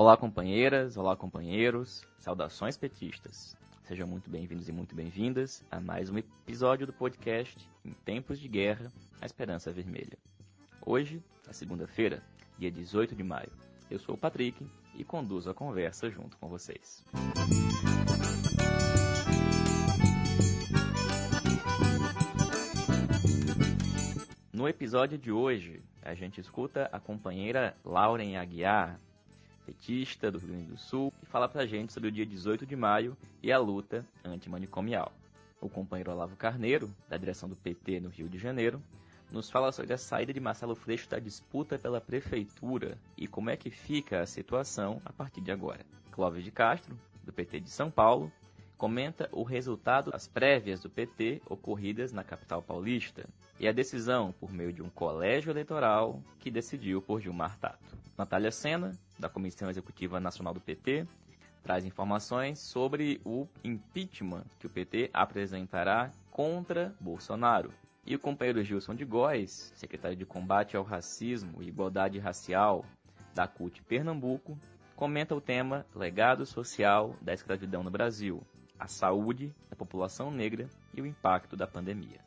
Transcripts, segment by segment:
Olá, companheiras, olá, companheiros, saudações petistas. Sejam muito bem-vindos e muito bem-vindas a mais um episódio do podcast Em Tempos de Guerra, a Esperança Vermelha. Hoje, na segunda-feira, dia 18 de maio, eu sou o Patrick e conduzo a conversa junto com vocês. No episódio de hoje, a gente escuta a companheira Lauren Aguiar, petista do Rio Grande do Sul, e fala pra gente sobre o dia 18 de maio e a luta antimanicomial. O companheiro Olavo Carneiro, da direção do PT no Rio de Janeiro, nos fala sobre a saída de Marcelo Freixo da disputa pela prefeitura e como é que fica a situação a partir de agora. Clóvis de Castro, do PT de São Paulo, comenta o resultado das prévias do PT ocorridas na capital paulista e a decisão por meio de um colégio eleitoral que decidiu por Gilmar Tato. Natália Sena, da Comissão Executiva Nacional do PT, traz informações sobre o impeachment que o PT apresentará contra Bolsonaro. E o companheiro Gilson de Góes, secretário de Combate ao Racismo e Igualdade Racial da CUT Pernambuco, comenta o tema Legado Social da Escravidão no Brasil, a saúde da população negra e o impacto da pandemia.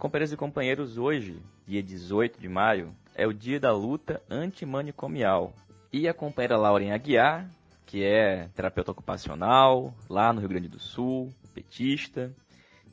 Companheiros e companheiros, hoje, dia 18 de maio, é o dia da luta antimanicomial. E a companheira Lauren Aguiar, que é terapeuta ocupacional lá no Rio Grande do Sul, petista,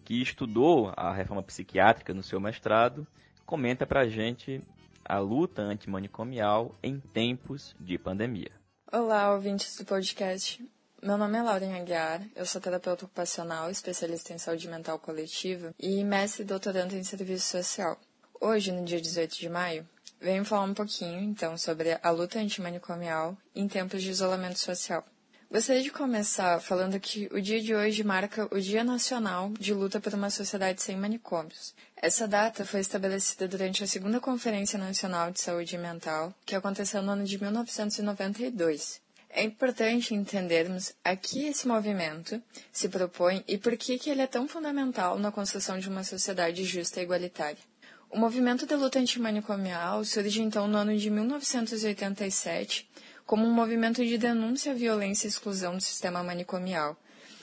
que estudou a reforma psiquiátrica no seu mestrado, comenta pra gente a luta antimanicomial em tempos de pandemia. Olá, ouvintes do podcast. Meu nome é Lauren Aguiar, eu sou terapeuta ocupacional, especialista em saúde mental coletiva e mestre e doutorando em serviço social. Hoje, no dia 18 de maio, venho falar um pouquinho, então, sobre a luta antimanicomial em tempos de isolamento social. Gostaria de começar falando que o dia de hoje marca o Dia Nacional de Luta por uma Sociedade Sem Manicômios. Essa data foi estabelecida durante a Segunda Conferência Nacional de Saúde Mental, que aconteceu no ano de 1992. É importante entendermos a que esse movimento se propõe e por que, que ele é tão fundamental na construção de uma sociedade justa e igualitária. O movimento de luta antimanicomial surge então no ano de 1987 como um movimento de denúncia à violência e exclusão do sistema manicomial,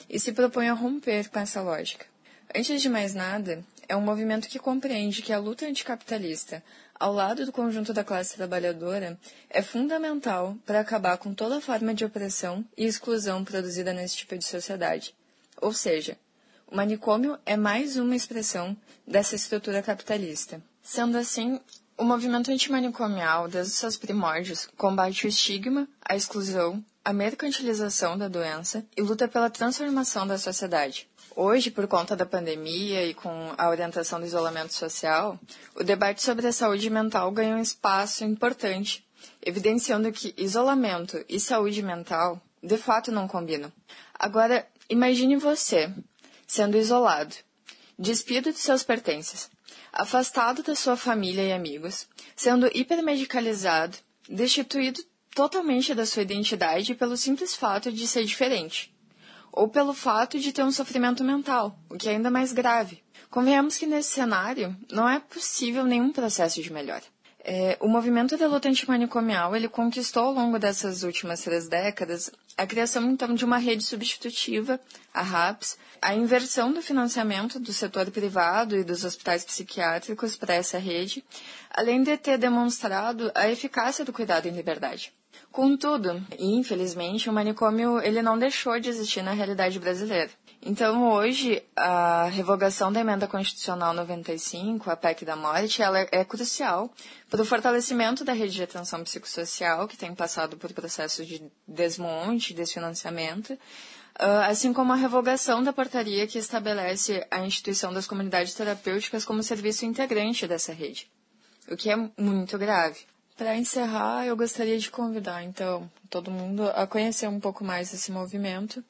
e se propõe a romper com essa lógica. Antes de mais nada, é um movimento que compreende que a luta anticapitalista, ao lado do conjunto da classe trabalhadora, é fundamental para acabar com toda forma de opressão e exclusão produzida nesse tipo de sociedade. Ou seja, o manicômio é mais uma expressão dessa estrutura capitalista. Sendo assim, o movimento antimanicomial, desde seus primórdios, combate o estigma, a exclusão, a mercantilização da doença e luta pela transformação da sociedade. Hoje, por conta da pandemia e com a orientação do isolamento social, o debate sobre a saúde mental ganha um espaço importante, evidenciando que isolamento e saúde mental de fato não combinam. Agora, imagine você sendo isolado, despido de seus pertences, afastado da sua família e amigos, sendo hipermedicalizado, destituído totalmente da sua identidade pelo simples fato de ser diferente, ou pelo fato de ter um sofrimento mental, o que é ainda mais grave. Convenhamos que nesse cenário não é possível nenhum processo de melhora. É, o movimento de luta antimanicomial ele conquistou ao longo dessas últimas três décadas a criação então de uma rede substitutiva, a RAPS, a inversão do financiamento do setor privado e dos hospitais psiquiátricos para essa rede, além de ter demonstrado a eficácia do cuidado em liberdade. Contudo, infelizmente, o manicômio ele não deixou de existir na realidade brasileira. Então, hoje, a revogação da emenda constitucional 95, a PEC da morte, ela é crucial para o fortalecimento da rede de atenção psicossocial, que tem passado por processos de desmonte, desfinanciamento, ah, assim como a revogação da portaria que estabelece a instituição das comunidades terapêuticas como serviço integrante dessa rede, o que é muito grave. Para encerrar, eu gostaria de convidar, então, todo mundo a conhecer um pouco mais esse movimento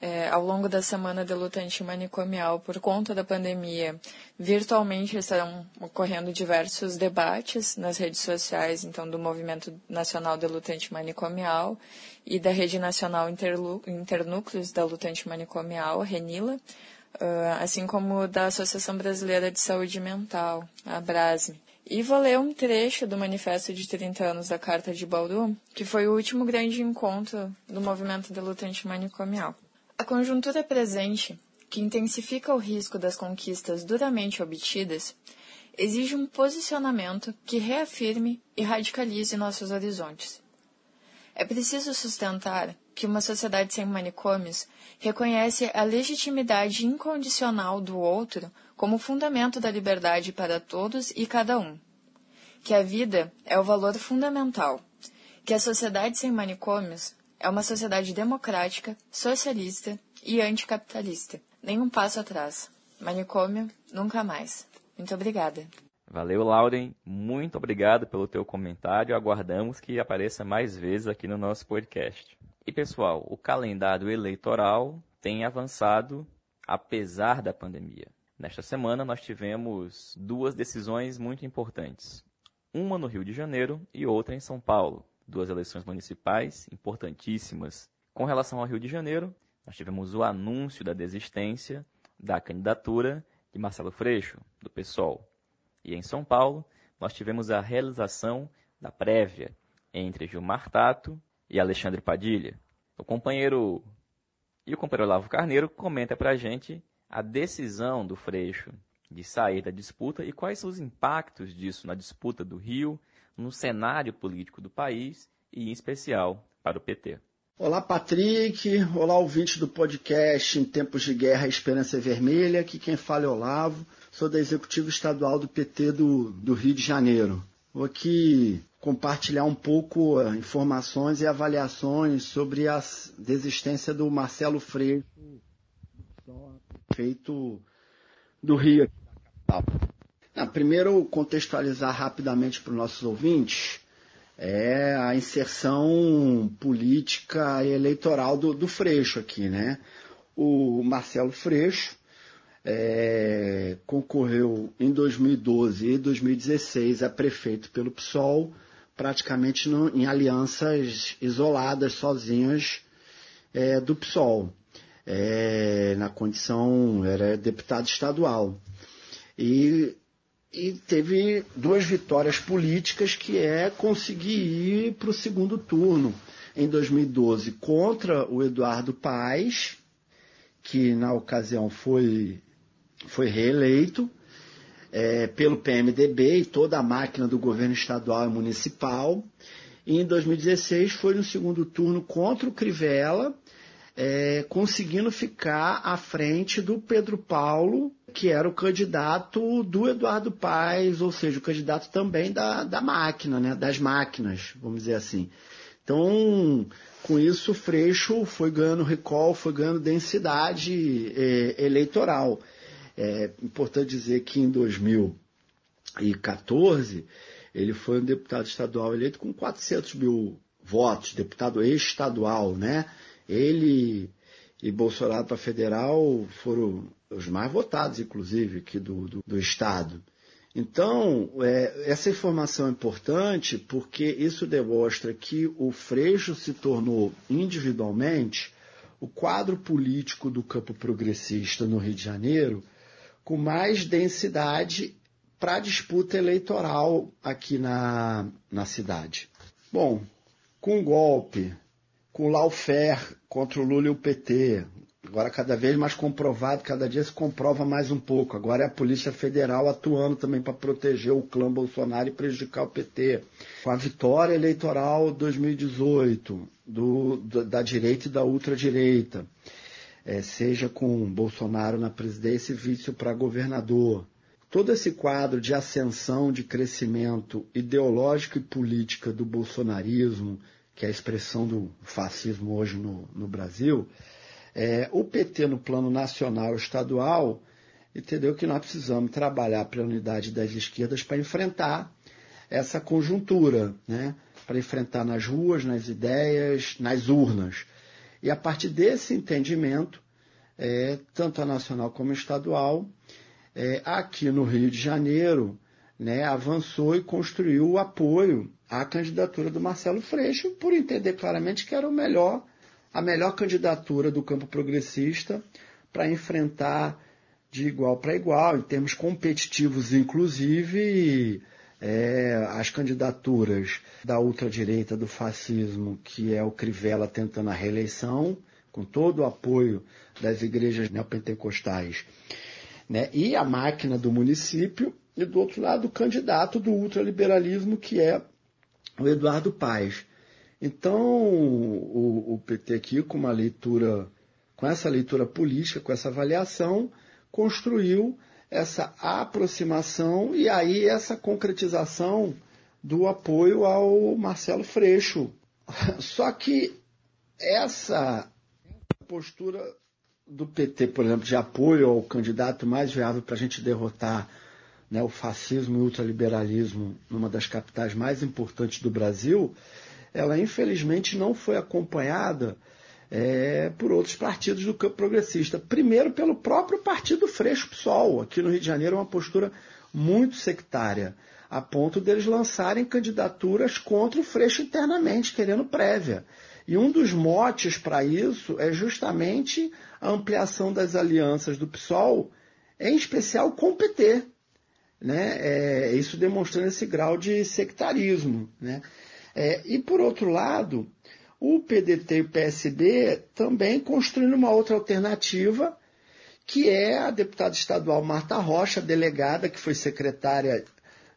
é, ao longo da semana de luta antimanicomial, por conta da pandemia, virtualmente estarão ocorrendo diversos debates nas redes sociais, então, do Movimento Nacional de Luta Antimanicomial e da Rede Nacional Internúcleos da Luta Antimanicomial, RENILA, assim como da Associação Brasileira de Saúde Mental, a Brasme. E vou ler um trecho do Manifesto de 30 anos da Carta de Bauru, que foi o último grande encontro do movimento de luta antimanicomial. A conjuntura presente, que intensifica o risco das conquistas duramente obtidas, exige um posicionamento que reafirme e radicalize nossos horizontes. É preciso sustentar que uma sociedade sem manicômios reconhece a legitimidade incondicional do outro como fundamento da liberdade para todos e cada um. Que a vida é o valor fundamental. Que a sociedade sem manicômios é uma sociedade democrática, socialista e anticapitalista. Nenhum passo atrás. Manicômio, nunca mais. Muito obrigada. Valeu, Lauren. Muito obrigado pelo teu comentário. Aguardamos que apareça mais vezes aqui no nosso podcast. E pessoal, o calendário eleitoral tem avançado apesar da pandemia. Nesta semana nós tivemos duas decisões muito importantes. Uma no Rio de Janeiro e outra em São Paulo. Duas eleições municipais importantíssimas. Com relação ao Rio de Janeiro, nós tivemos o anúncio da desistência da candidatura de Marcelo Freixo, do PSOL. E em São Paulo, nós tivemos a realização da prévia entre Gilmar Tato e Alexandre Padilha. O companheiro e o companheiro Olavo Carneiro comenta para a gente a decisão do Freixo de sair da disputa e quais são os impactos disso na disputa do Rio, no cenário político do país e, em especial, para o PT. Olá, Patrick. Olá, ouvinte do podcast Em Tempos de Guerra Esperança Vermelha. Aqui quem fala é Olavo. Sou da Executiva Estadual do PT do, do Rio de Janeiro. Vou aqui compartilhar um pouco uh, informações e avaliações sobre a desistência do Marcelo Freire, feito do Rio, primeiro, contextualizar rapidamente para os nossos ouvintes é a inserção política e eleitoral do, do Freixo aqui, né? O Marcelo Freixo é, concorreu em 2012 e 2016 a prefeito pelo PSOL, praticamente no, em alianças isoladas, sozinhas, é, do PSOL. É, na condição, era deputado estadual. E e teve duas vitórias políticas que é conseguir ir para o segundo turno em 2012 contra o Eduardo Paes, que na ocasião foi, foi reeleito é, pelo PMDB e toda a máquina do governo estadual e municipal. E em 2016 foi no segundo turno contra o Crivella, é, conseguindo ficar à frente do Pedro Paulo, que era o candidato do Eduardo Paes, ou seja, o candidato também da, da máquina, né, das máquinas, vamos dizer assim. Então, com isso, o Freixo foi ganhando recall, foi ganhando densidade é, eleitoral. É importante dizer que em 2014 ele foi um deputado estadual eleito com 400 mil votos, deputado estadual, né? Ele e Bolsonaro para federal foram os mais votados, inclusive, aqui do, do, do Estado. Então, é, essa informação é importante porque isso demonstra que o Freixo se tornou individualmente o quadro político do campo progressista no Rio de Janeiro com mais densidade para disputa eleitoral aqui na, na cidade. Bom, com o golpe, com o lawfare contra o Lula e o PT. Agora cada vez mais comprovado, cada dia se comprova mais um pouco. Agora é a Polícia Federal atuando também para proteger o clã Bolsonaro e prejudicar o PT. Com a vitória eleitoral 2018 do, da direita e da ultradireita, é, seja com Bolsonaro na presidência e vice para governador. Todo esse quadro de ascensão, de crescimento ideológico e política do bolsonarismo, que é a expressão do fascismo hoje no, no Brasil, é, o PT no plano nacional e estadual entendeu que nós precisamos trabalhar pela unidade das esquerdas para enfrentar essa conjuntura, né? para enfrentar nas ruas, nas ideias, nas urnas. E a partir desse entendimento, é, tanto a nacional como a estadual, é, aqui no Rio de Janeiro, né, avançou e construiu o apoio à candidatura do Marcelo Freixo, por entender claramente que era o melhor, a melhor candidatura do campo progressista para enfrentar de igual para igual, em termos competitivos, inclusive é, as candidaturas da ultradireita, do fascismo, que é o Crivella tentando a reeleição, com todo o apoio das igrejas neopentecostais, né? e a máquina do município, e do outro lado o candidato do ultraliberalismo, que é o Eduardo Paes. Então, o, o PT aqui, com uma leitura, com essa leitura política, com essa avaliação, construiu essa aproximação e aí essa concretização do apoio ao Marcelo Freixo. Só que essa postura do PT, por exemplo, de apoio ao candidato mais viável para a gente derrotar né, o fascismo e o ultraliberalismo numa das capitais mais importantes do Brasil, ela infelizmente não foi acompanhada é, por outros partidos do campo progressista. Primeiro, pelo próprio partido Freixo PSOL. Aqui no Rio de Janeiro, é uma postura muito sectária, a ponto deles lançarem candidaturas contra o Freixo internamente, querendo prévia. E um dos motes para isso é justamente a ampliação das alianças do PSOL, em especial com o PT. Né? É, isso demonstrando esse grau de sectarismo. Né? É, e, por outro lado, o PDT e o PSB também construindo uma outra alternativa, que é a deputada estadual Marta Rocha, delegada que foi secretária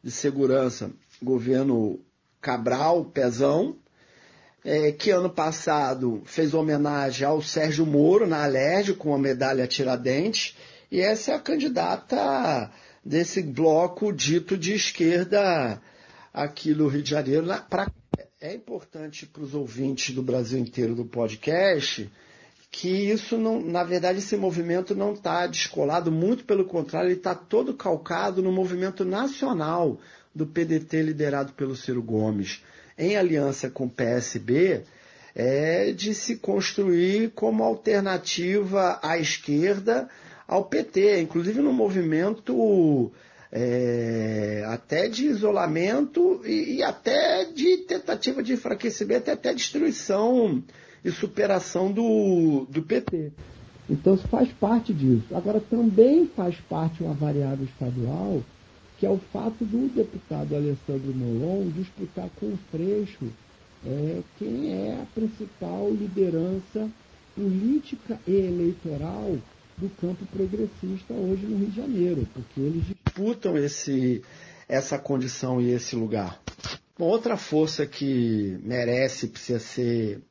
de Segurança, governo Cabral, Pezão, é, que ano passado fez homenagem ao Sérgio Moro na Alerj com a medalha Tiradentes, e essa é a candidata desse bloco dito de esquerda aqui no Rio de Janeiro. Para é importante para os ouvintes do Brasil inteiro do podcast que isso não, na verdade, esse movimento não está descolado, muito pelo contrário, ele está todo calcado no movimento nacional do PDT liderado pelo Ciro Gomes, em aliança com o PSB, é de se construir como alternativa à esquerda ao PT, inclusive no movimento é, até de isolamento e, e, até de tentativa de enfraquecimento até destruição e superação do, do PT. Então isso faz parte disso. Agora também faz parte uma variável estadual, que é o fato do deputado Alessandro Molon disputar com o Freixo é, quem é a principal liderança política e eleitoral do campo progressista hoje no Rio de Janeiro, porque eles disputam esse, essa condição e esse lugar. Outra força que merece, precisa ser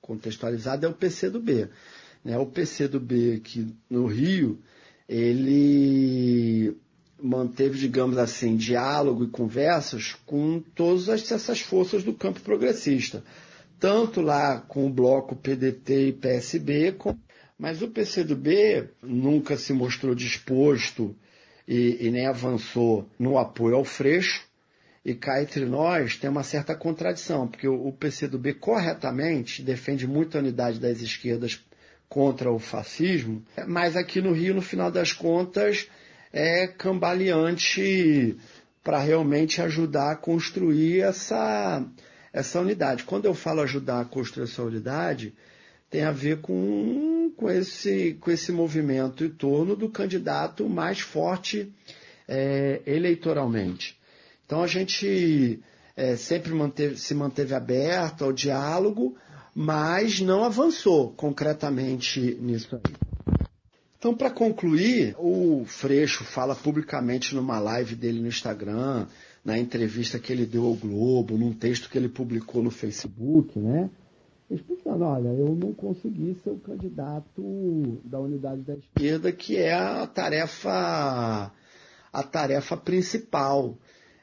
contextualizada é o PCdoB. Né? O PCdoB que no Rio, ele manteve, digamos assim, diálogo e conversas com todas essas forças do campo progressista. Tanto lá com o bloco PDT e PSB, como mas o PCdoB nunca se mostrou disposto e, e nem avançou no apoio ao Freixo. E cá entre nós tem uma certa contradição, porque o, PCdoB corretamente defende muito a unidade das esquerdas contra o fascismo, mas aqui no Rio, no final das contas, é cambaleante para realmente ajudar a construir essa, essa unidade. Quando eu falo ajudar a construir essa unidade, tem a ver com, com, esse, com esse movimento em torno do candidato mais forte é, eleitoralmente. Então a gente é, sempre manteve, se manteve aberto ao diálogo, mas não avançou concretamente nisso aí. Então, para concluir, o Freixo fala publicamente numa live dele no Instagram, na entrevista que ele deu ao Globo, num texto que ele publicou no Facebook, né? Explicando, olha, eu não consegui ser o candidato da unidade da esquerda, que é a tarefa, a tarefa principal.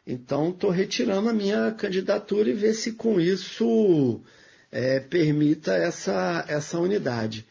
Então, estou retirando a minha candidatura e ver se com isso é, permita essa, essa unidade.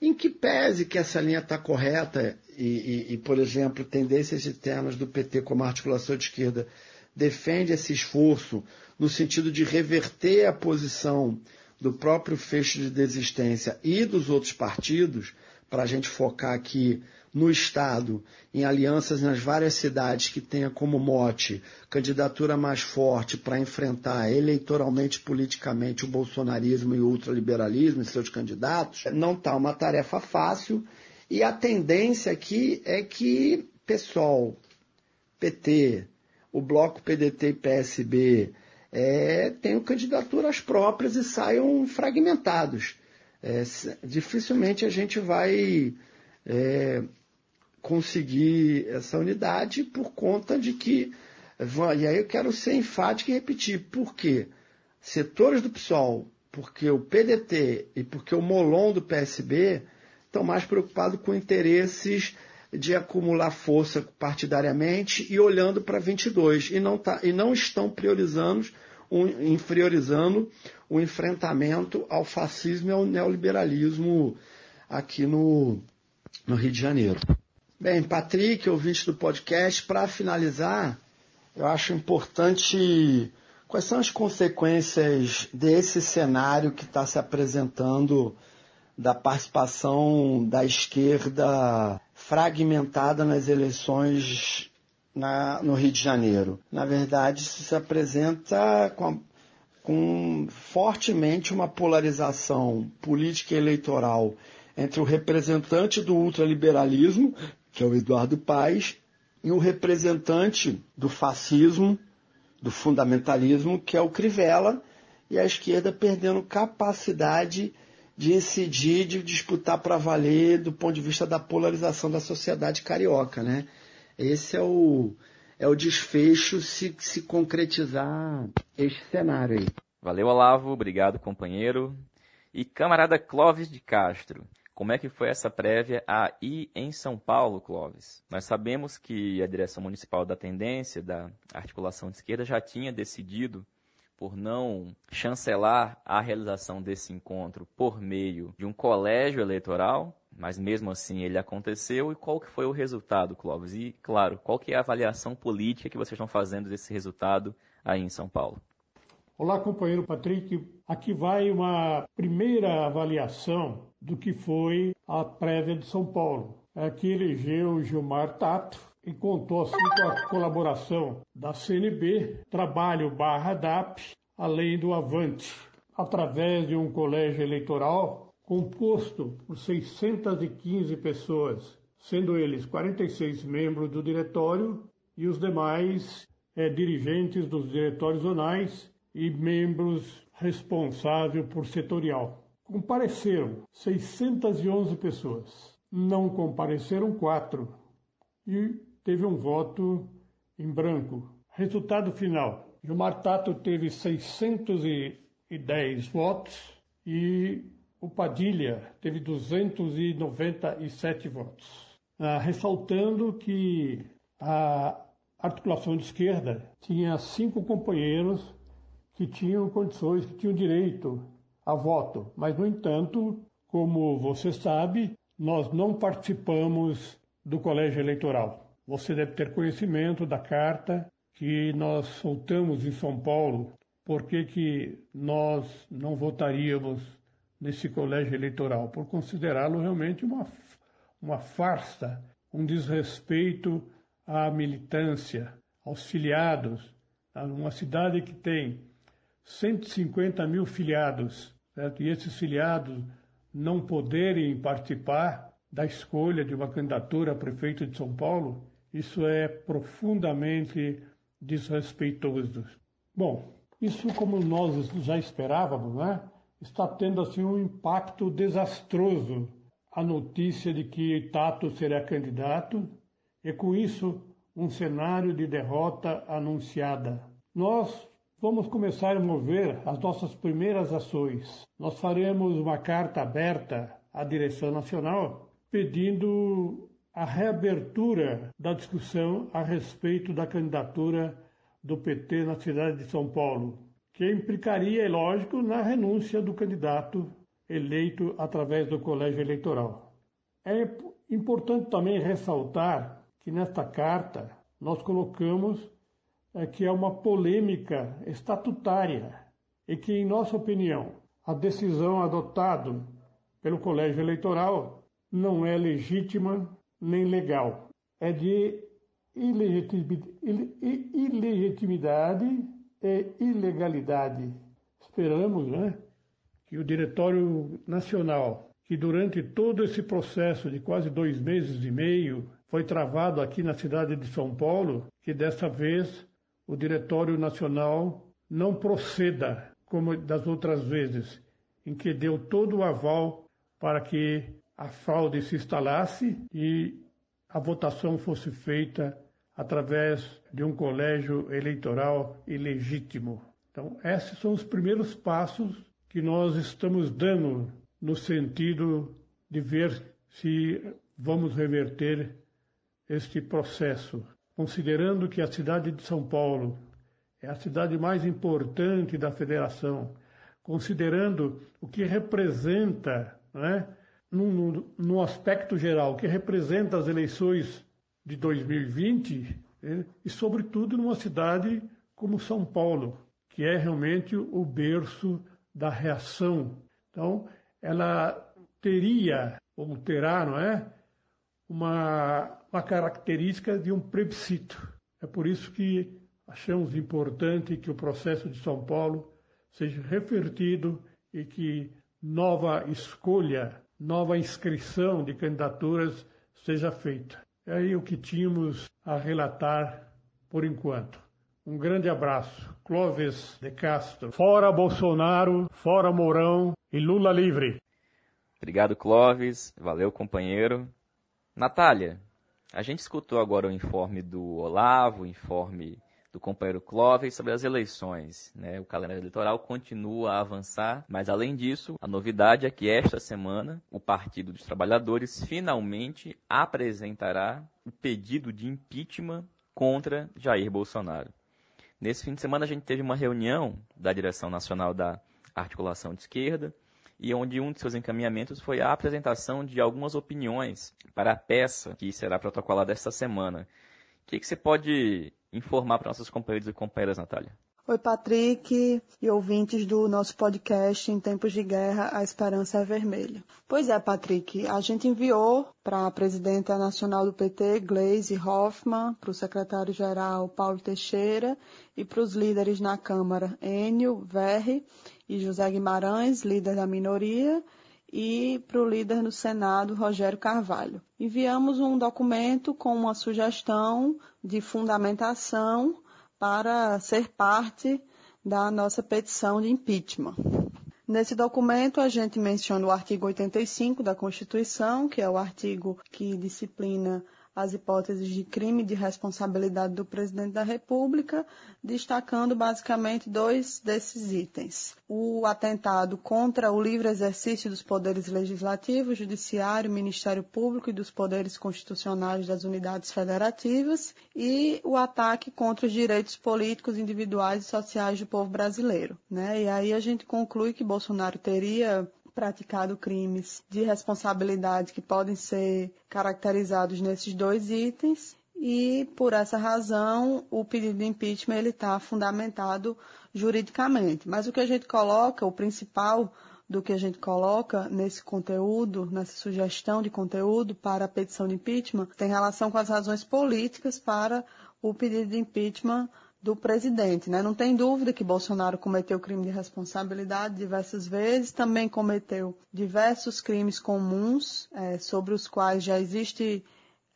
Em que pese que essa linha está correta e, e, e, por exemplo, tendências internas do PT como articulação de esquerda defende esse esforço no sentido de reverter a posição do próprio fecho de desistência e dos outros partidos, para a gente focar aqui no Estado, em alianças nas várias cidades que tenha como mote candidatura mais forte para enfrentar eleitoralmente, politicamente, o bolsonarismo e o ultraliberalismo e seus candidatos, não está uma tarefa fácil. E a tendência aqui é que PSOL, PT, o bloco PDT e PSB é, tenham candidaturas próprias e saiam fragmentados. É, dificilmente a gente vai é, conseguir essa unidade por conta de que. E aí eu quero ser enfático e repetir. Por quê? Setores do PSOL, porque o PDT e porque o Molon do PSB estão mais preocupados com interesses de acumular força partidariamente e olhando para 22 e não, tá, e não estão priorizando, um, priorizando o enfrentamento ao fascismo e ao neoliberalismo aqui no, no Rio de Janeiro. Bem, Patrick, ouvinte do podcast, para finalizar, eu acho importante quais são as consequências desse cenário que está se apresentando da participação da esquerda fragmentada nas eleições na, no Rio de Janeiro. Na verdade, isso se apresenta com, com fortemente uma polarização política e eleitoral entre o representante do ultraliberalismo, que é o Eduardo Paes, e o representante do fascismo, do fundamentalismo, que é o Crivella, e a esquerda perdendo capacidade de incidir, de disputar para valer do ponto de vista da polarização da sociedade carioca, né? Esse é o, é o desfecho se, se concretizar este cenário aí. Valeu, Olavo. Obrigado, companheiro. E camarada Clóvis de Castro. Como é que foi essa prévia aí em São Paulo, Clóvis? Nós sabemos que a direção municipal da tendência, da articulação de esquerda, já tinha decidido por não chancelar a realização desse encontro por meio de um colégio eleitoral, mas mesmo assim ele aconteceu. E qual que foi o resultado, Clóvis? E, claro, qual que é a avaliação política que vocês estão fazendo desse resultado aí em São Paulo? Olá, companheiro Patrick. Aqui vai uma primeira avaliação do que foi a prévia de São Paulo. Aqui elegeu Gilmar Tato e contou assim com a colaboração da CNB, Trabalho barra DAP, além do Avante, através de um colégio eleitoral composto por 615 pessoas, sendo eles 46 membros do diretório e os demais é, dirigentes dos diretórios zonais e membros responsáveis por setorial. Compareceram 611 pessoas. Não compareceram quatro. E teve um voto em branco. Resultado final: Gilmar Tato teve 610 votos e o Padilha teve 297 votos. Ah, ressaltando que a articulação de esquerda tinha cinco companheiros que tinham condições, que tinham direito a voto. Mas, no entanto, como você sabe, nós não participamos do colégio eleitoral. Você deve ter conhecimento da carta que nós soltamos em São Paulo. Por que, que nós não votaríamos nesse colégio eleitoral? Por considerá-lo realmente uma, uma farsa, um desrespeito à militância, aos filiados. Uma cidade que tem 150 mil filiados, certo? e esses filiados não poderem participar da escolha de uma candidatura a prefeito de São Paulo, isso é profundamente desrespeitoso. Bom, isso como nós já esperávamos, né? está tendo assim um impacto desastroso a notícia de que Tato será candidato e com isso um cenário de derrota anunciada. Nós Vamos começar a mover as nossas primeiras ações. Nós faremos uma carta aberta à direção nacional pedindo a reabertura da discussão a respeito da candidatura do PT na cidade de São Paulo, que implicaria, é lógico, na renúncia do candidato eleito através do colégio eleitoral. É importante também ressaltar que nesta carta nós colocamos é que é uma polêmica estatutária e que, em nossa opinião, a decisão adotada pelo Colégio Eleitoral não é legítima nem legal. É de ilegitimidade e ilegalidade. Esperamos né, que o Diretório Nacional, que durante todo esse processo de quase dois meses e meio foi travado aqui na cidade de São Paulo, que dessa vez o Diretório Nacional não proceda como das outras vezes, em que deu todo o aval para que a fraude se instalasse e a votação fosse feita através de um colégio eleitoral ilegítimo. Então, esses são os primeiros passos que nós estamos dando no sentido de ver se vamos reverter este processo, considerando que a cidade de São Paulo é a cidade mais importante da federação, considerando o que representa, né, no, no aspecto geral, que representa as eleições de 2020, né, e sobretudo numa cidade como São Paulo, que é realmente o berço da reação. Então, ela teria, ou terá, não é? Uma, uma característica de um plebiscito. É por isso que achamos importante que o processo de São Paulo seja revertido e que nova escolha, nova inscrição de candidaturas seja feita. É aí o que tínhamos a relatar por enquanto. Um grande abraço. Clóvis de Castro. Fora Bolsonaro, fora Mourão e Lula livre. Obrigado, Clóvis. Valeu, companheiro. Natália, a gente escutou agora o informe do Olavo, o informe do companheiro Clóvis sobre as eleições. Né? O calendário eleitoral continua a avançar, mas além disso, a novidade é que esta semana o Partido dos Trabalhadores finalmente apresentará o pedido de impeachment contra Jair Bolsonaro. Nesse fim de semana a gente teve uma reunião da direção nacional da articulação de esquerda e onde um de seus encaminhamentos foi a apresentação de algumas opiniões para a peça que será protocolada esta semana. O que, que você pode informar para nossos companheiros e companheiras, Natália? Oi, Patrick e ouvintes do nosso podcast Em Tempos de Guerra, a Esperança é Vermelha. Pois é, Patrick, a gente enviou para a presidenta nacional do PT, Gleisi Hoffmann, para o secretário-geral Paulo Teixeira e para os líderes na Câmara, Enio, Verri e José Guimarães, líder da minoria, e para o líder no Senado, Rogério Carvalho. Enviamos um documento com uma sugestão de fundamentação para ser parte da nossa petição de impeachment. Nesse documento, a gente menciona o artigo 85 da Constituição, que é o artigo que disciplina as hipóteses de crime de responsabilidade do presidente da República, destacando basicamente dois desses itens. O atentado contra o livre exercício dos poderes legislativo, judiciário, Ministério Público e dos poderes constitucionais das unidades federativas e o ataque contra os direitos políticos individuais e sociais do povo brasileiro. Né? E aí a gente conclui que Bolsonaro teria praticado crimes de responsabilidade que podem ser caracterizados nesses dois itens e por essa razão o pedido de impeachment ele está fundamentado juridicamente. Mas o que a gente coloca, o principal do que a gente coloca nesse conteúdo, nessa sugestão de conteúdo para a petição de impeachment, tem relação com as razões políticas para o pedido de impeachment do presidente. Né? Não tem dúvida que Bolsonaro cometeu crime de responsabilidade diversas vezes, também cometeu diversos crimes comuns é, sobre os quais já existe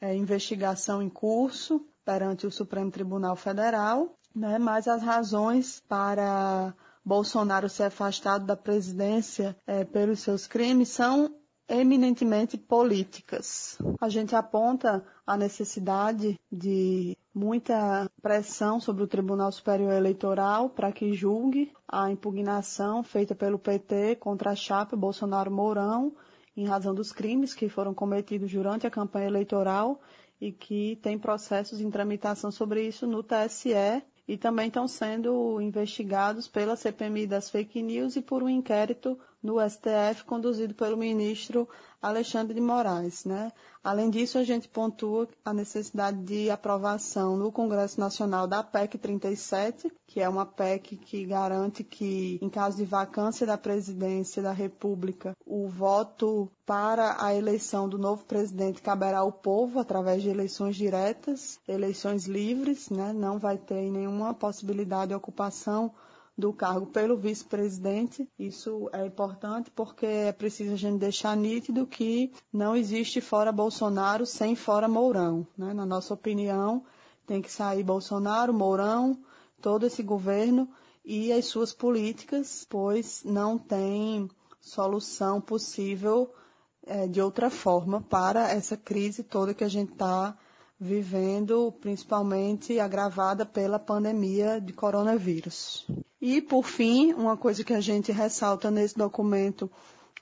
é, investigação em curso perante o Supremo Tribunal Federal, né? mas as razões para Bolsonaro ser afastado da presidência é, pelos seus crimes são eminentemente políticas. A gente aponta a necessidade de muita pressão sobre o Tribunal Superior Eleitoral para que julgue a impugnação feita pelo PT contra a chapa Bolsonaro Mourão em razão dos crimes que foram cometidos durante a campanha eleitoral e que tem processos em tramitação sobre isso no TSE e também estão sendo investigados pela CPMI das fake news e por um inquérito no STF conduzido pelo ministro Alexandre de Moraes. Né? Além disso, a gente pontua a necessidade de aprovação no Congresso Nacional da PEC 37, que é uma PEC que garante que, em caso de vacância da presidência da República, o voto para a eleição do novo presidente caberá ao povo através de eleições diretas, eleições livres, né? não vai ter nenhuma possibilidade de ocupação do cargo pelo vice-presidente. Isso é importante porque é preciso a gente deixar nítido que não existe fora Bolsonaro sem fora Mourão. Né? Na nossa opinião, tem que sair Bolsonaro, Mourão, todo esse governo e as suas políticas, pois não tem solução possível é, de outra forma para essa crise toda que a gente está vivendo, principalmente agravada pela pandemia de coronavírus. E, por fim, uma coisa que a gente ressalta nesse documento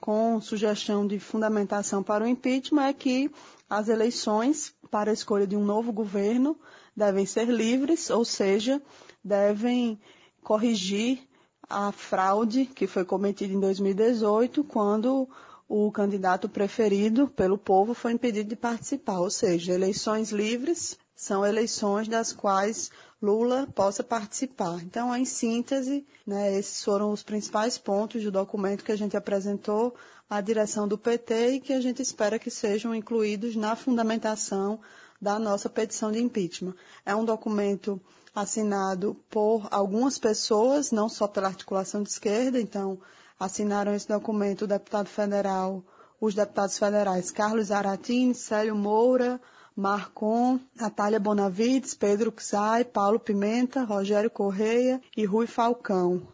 com sugestão de fundamentação para o impeachment é que as eleições para a escolha de um novo governo devem ser livres, ou seja, devem corrigir a fraude que foi cometida em 2018, quando o candidato preferido pelo povo foi impedido de participar. Ou seja, eleições livres são eleições das quais Lula possa participar. Então, em síntese, né, esses foram os principais pontos do documento que a gente apresentou à direção do PT e que a gente espera que sejam incluídos na fundamentação da nossa petição de impeachment. É um documento assinado por algumas pessoas, não só pela articulação de esquerda, então assinaram esse documento o deputado federal, os deputados federais Carlos Aratini, Célio Moura, Marcon, Natália Bonavides, Pedro Xai, Paulo Pimenta, Rogério Correia e Rui Falcão.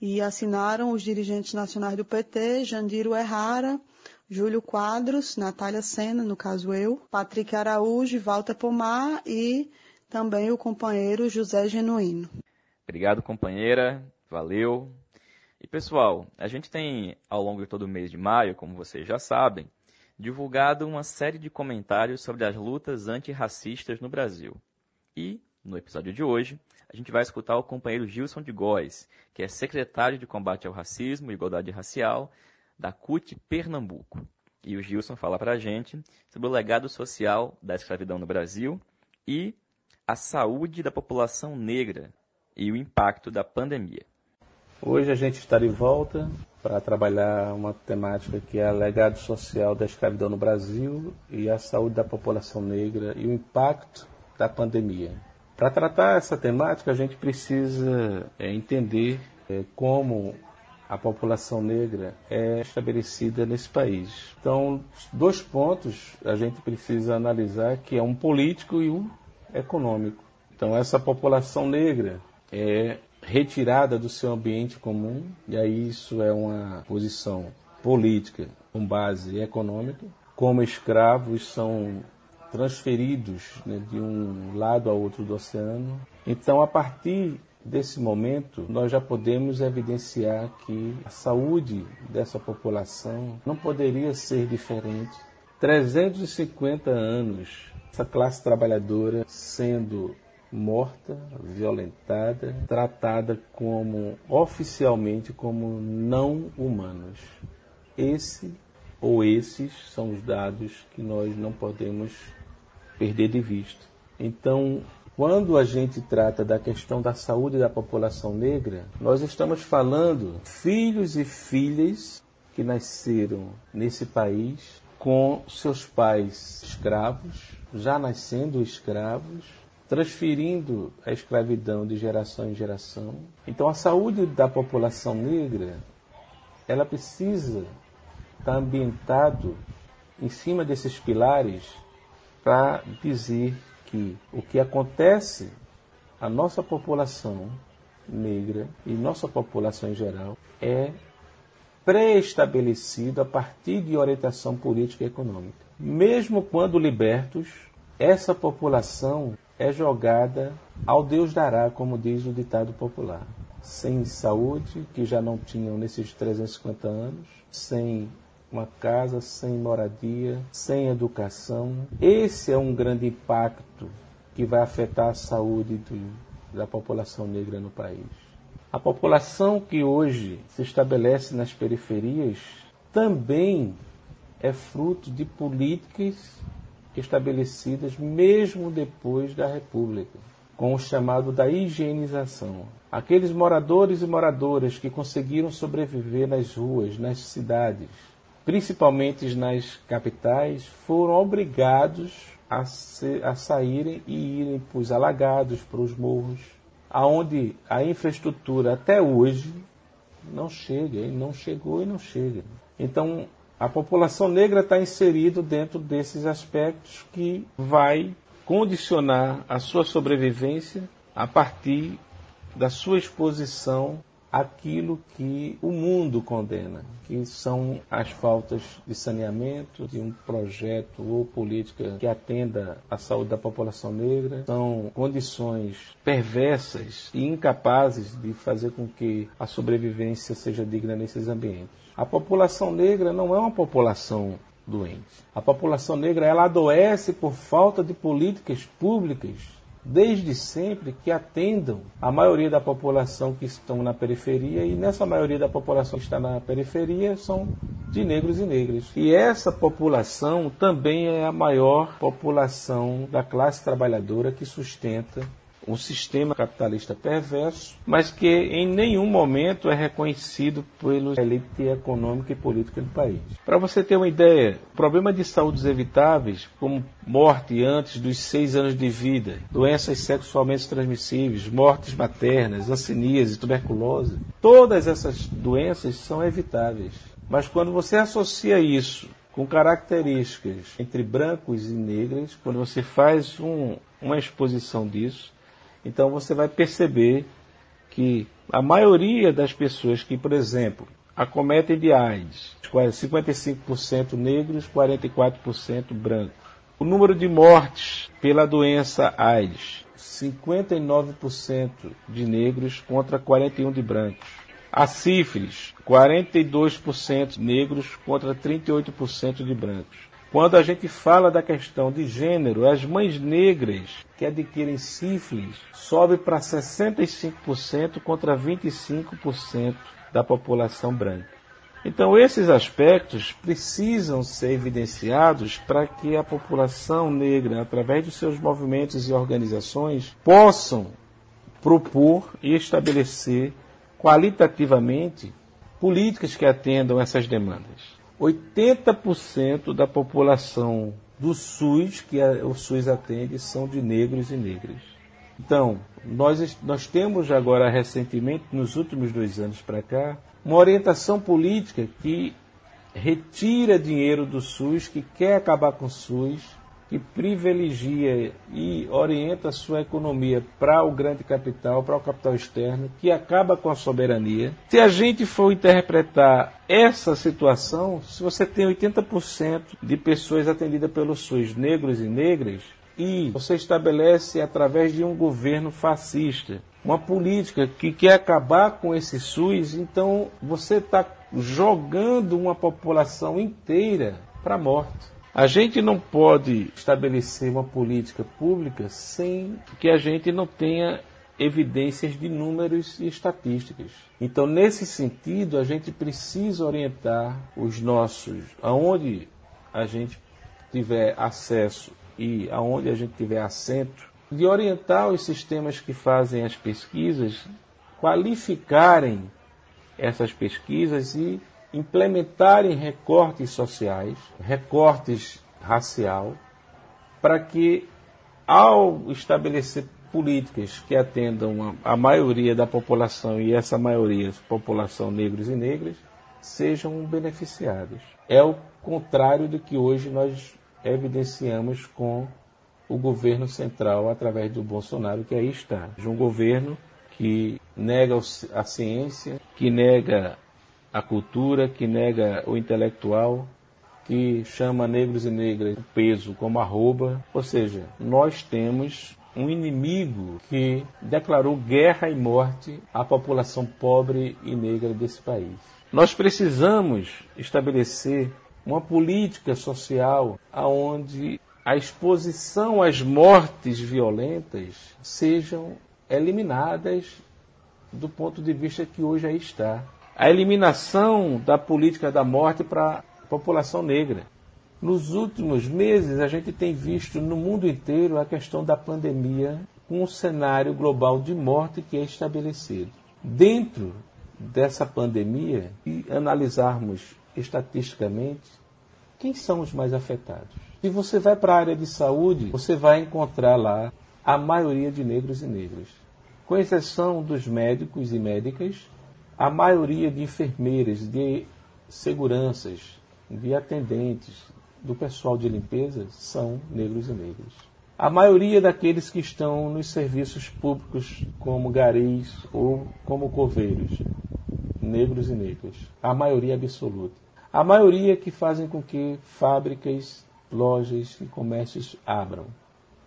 E assinaram os dirigentes nacionais do PT, Jandiro Errara, Júlio Quadros, Natália Sena, no caso eu, Patrick Araújo, Walter Pomar e também o companheiro José Genuíno. Obrigado, companheira. Valeu. E pessoal, a gente tem, ao longo de todo o mês de maio, como vocês já sabem, divulgado uma série de comentários sobre as lutas antirracistas no Brasil. E, no episódio de hoje, a gente vai escutar o companheiro Gilson de Góes, que é secretário de combate ao racismo e igualdade racial da CUT Pernambuco. E o Gilson fala para a gente sobre o legado social da escravidão no Brasil e a saúde da população negra e o impacto da pandemia. Hoje a gente está de volta para trabalhar uma temática que é o legado social da escravidão no Brasil e a saúde da população negra e o impacto da pandemia. Para tratar essa temática, a gente precisa é, entender é, como a população negra é estabelecida nesse país. Então, dois pontos a gente precisa analisar, que é um político e um econômico. Então, essa população negra é retirada do seu ambiente comum, e aí isso é uma posição política com base econômica. Como escravos são transferidos né, de um lado a outro do oceano. Então, a partir desse momento, nós já podemos evidenciar que a saúde dessa população não poderia ser diferente. 350 anos, essa classe trabalhadora sendo morta, violentada, tratada como oficialmente como não humanos. Esse ou esses são os dados que nós não podemos perder de vista. Então, quando a gente trata da questão da saúde da população negra, nós estamos falando filhos e filhas que nasceram nesse país com seus pais escravos, já nascendo escravos, transferindo a escravidão de geração em geração. Então a saúde da população negra, ela precisa estar ambientado em cima desses pilares para dizer que o que acontece à nossa população negra e nossa população em geral é pré-estabelecido a partir de orientação política e econômica. Mesmo quando libertos, essa população é jogada ao Deus dará, como diz o ditado popular. Sem saúde, que já não tinham nesses 350 anos, sem uma casa, sem moradia, sem educação. Esse é um grande impacto que vai afetar a saúde do, da população negra no país. A população que hoje se estabelece nas periferias também é fruto de políticas estabelecidas mesmo depois da República, com o chamado da higienização. Aqueles moradores e moradoras que conseguiram sobreviver nas ruas, nas cidades, principalmente nas capitais, foram obrigados a, a saírem e irem para os alagados, para os morros. aonde a infraestrutura até hoje não chega, e não chegou e não chega. Então, a população negra está inserida dentro desses aspectos que vai condicionar a sua sobrevivência a partir da sua exposição àquilo que o mundo condena, que são as faltas de saneamento, de um projeto ou política que atenda à saúde da população negra, são condições perversas e incapazes de fazer com que a sobrevivência seja digna nesses ambientes. A população negra não é uma população doente. A população negra ela adoece por falta de políticas públicas desde sempre que atendam a maioria da população que estão na periferia e nessa maioria da população que está na periferia são de negros e negras. E essa população também é a maior população da classe trabalhadora que sustenta um sistema capitalista perverso, mas que em nenhum momento é reconhecido pela elite econômica e política do país. Para você ter uma ideia, problema de saúde evitáveis, como morte antes dos seis anos de vida, doenças sexualmente transmissíveis, mortes maternas, e tuberculose, todas essas doenças são evitáveis. Mas quando você associa isso com características entre brancos e negros, quando você faz um, uma exposição disso, então você vai perceber que a maioria das pessoas que, por exemplo, acometem de AIDS, 55% negros, 44% brancos. O número de mortes pela doença AIDS, 59% de negros contra 41% de brancos. A sífilis, 42% negros contra 38% de brancos. Quando a gente fala da questão de gênero, as mães negras que adquirem sífilis sobe para 65% contra 25% da população branca. Então, esses aspectos precisam ser evidenciados para que a população negra, através dos seus movimentos e organizações, possam propor e estabelecer qualitativamente políticas que atendam essas demandas. 80% da população do SUS, que o SUS atende, são de negros e negras. Então, nós, nós temos agora recentemente, nos últimos dois anos para cá, uma orientação política que retira dinheiro do SUS, que quer acabar com o SUS, que privilegia e orienta a sua economia para o grande capital, para o capital externo, que acaba com a soberania. Se a gente for interpretar essa situação, se você tem 80% de pessoas atendidas pelo SUS, negros e negras, e você estabelece através de um governo fascista uma política que quer acabar com esse SUS, então você está jogando uma população inteira para a morte. A gente não pode estabelecer uma política pública sem que a gente não tenha evidências de números e estatísticas. Então, nesse sentido, a gente precisa orientar os nossos, aonde a gente tiver acesso e aonde a gente tiver assento, de orientar os sistemas que fazem as pesquisas, qualificarem essas pesquisas e implementarem recortes sociais, recortes racial, para que, ao estabelecer políticas que atendam a, a maioria da população, e essa maioria, população negros e negras, sejam beneficiados. É o contrário do que hoje nós evidenciamos com o governo central através do Bolsonaro, que aí está. De um governo que nega a ciência, que nega a cultura, que nega o intelectual, que chama negros e negras o peso como arroba. Ou seja, nós temos um inimigo que declarou guerra e morte à população pobre e negra desse país. Nós precisamos estabelecer uma política social aonde a exposição às mortes violentas sejam eliminadas do ponto de vista que hoje aí está a eliminação da política da morte para a população negra. Nos últimos meses, a gente tem visto no mundo inteiro a questão da pandemia com um cenário global de morte que é estabelecido. Dentro dessa pandemia, e analisarmos estatisticamente, quem são os mais afetados? Se você vai para a área de saúde, você vai encontrar lá a maioria de negros e negras. Com exceção dos médicos e médicas, a maioria de enfermeiras, de seguranças, de atendentes, do pessoal de limpeza são negros e negras. A maioria daqueles que estão nos serviços públicos, como garis ou como coveiros, negros e negras. A maioria absoluta. A maioria que fazem com que fábricas, lojas e comércios abram,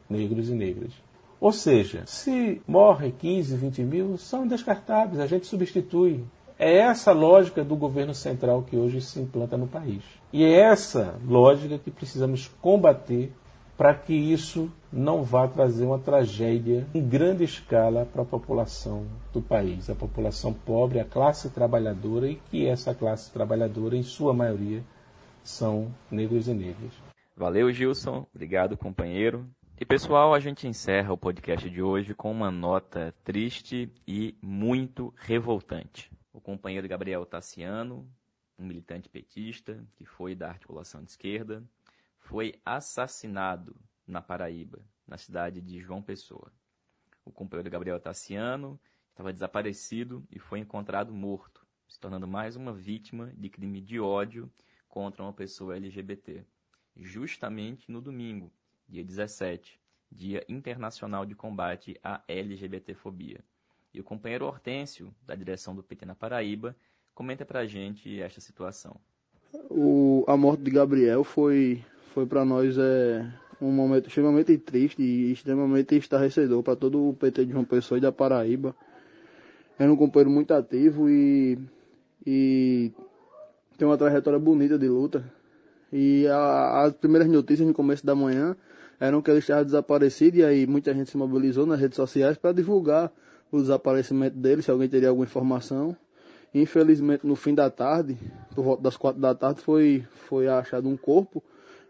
negros e negras. Ou seja, se morre 15, 20 mil, são descartáveis, a gente substitui. É essa lógica do governo central que hoje se implanta no país. E é essa lógica que precisamos combater para que isso não vá trazer uma tragédia em grande escala para a população do país, a população pobre, a classe trabalhadora e que essa classe trabalhadora, em sua maioria, são negros e negras. Valeu, Gilson. Obrigado, companheiro. E pessoal, a gente encerra o podcast de hoje com uma nota triste e muito revoltante. O companheiro Gabriel Tassiano, um militante petista que foi da articulação de esquerda, foi assassinado na Paraíba, na cidade de João Pessoa. O companheiro Gabriel Tassiano estava desaparecido e foi encontrado morto, se tornando mais uma vítima de crime de ódio contra uma pessoa LGBT, justamente no domingo, dia 17, Dia Internacional de Combate à LGBTfobia. E o companheiro Hortêncio, da direção do PT na Paraíba, comenta pra gente esta situação. O, a morte de Gabriel foi, foi para nós é, um momento extremamente triste e extremamente estarrecedor para todo o PT de João Pessoa e da Paraíba. Era um companheiro muito ativo e, e tem uma trajetória bonita de luta. E as primeiras notícias no começo da manhã eram que ele estava desaparecido e aí muita gente se mobilizou nas redes sociais para divulgar o desaparecimento dele, se alguém teria alguma informação. Infelizmente, no fim da tarde, por volta das quatro da tarde, foi, foi achado um corpo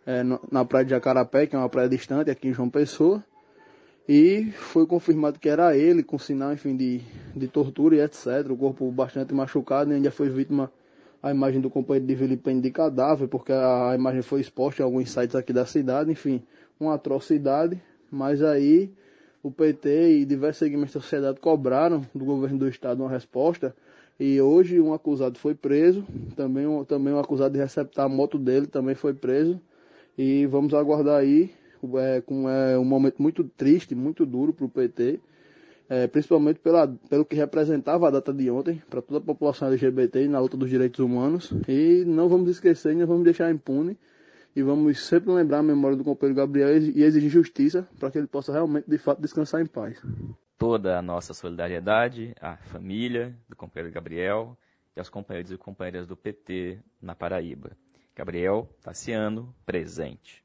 é, na praia de Jacarapé, que é uma praia distante aqui em João Pessoa. E foi confirmado que era ele, com sinal, enfim, de, de tortura e etc. O corpo bastante machucado e ainda foi vítima a imagem do companheiro de vilipêndio de cadáver, porque a imagem foi exposta em alguns sites aqui da cidade, enfim, uma atrocidade, mas aí o PT e diversos segmentos da sociedade cobraram do governo do estado uma resposta e hoje um acusado foi preso, também um, também um acusado de receptar a moto dele também foi preso e vamos aguardar aí é, com é, um momento muito triste, muito duro para o PT, é, principalmente pela, pelo que representava a data de ontem para toda a população LGBT na luta dos direitos humanos. E não vamos esquecer, não vamos deixar impune. E vamos sempre lembrar a memória do companheiro Gabriel e exigir justiça para que ele possa realmente, de fato, descansar em paz. Toda a nossa solidariedade à família do companheiro Gabriel e aos companheiros e companheiras do PT na Paraíba. Gabriel Tassiano, presente.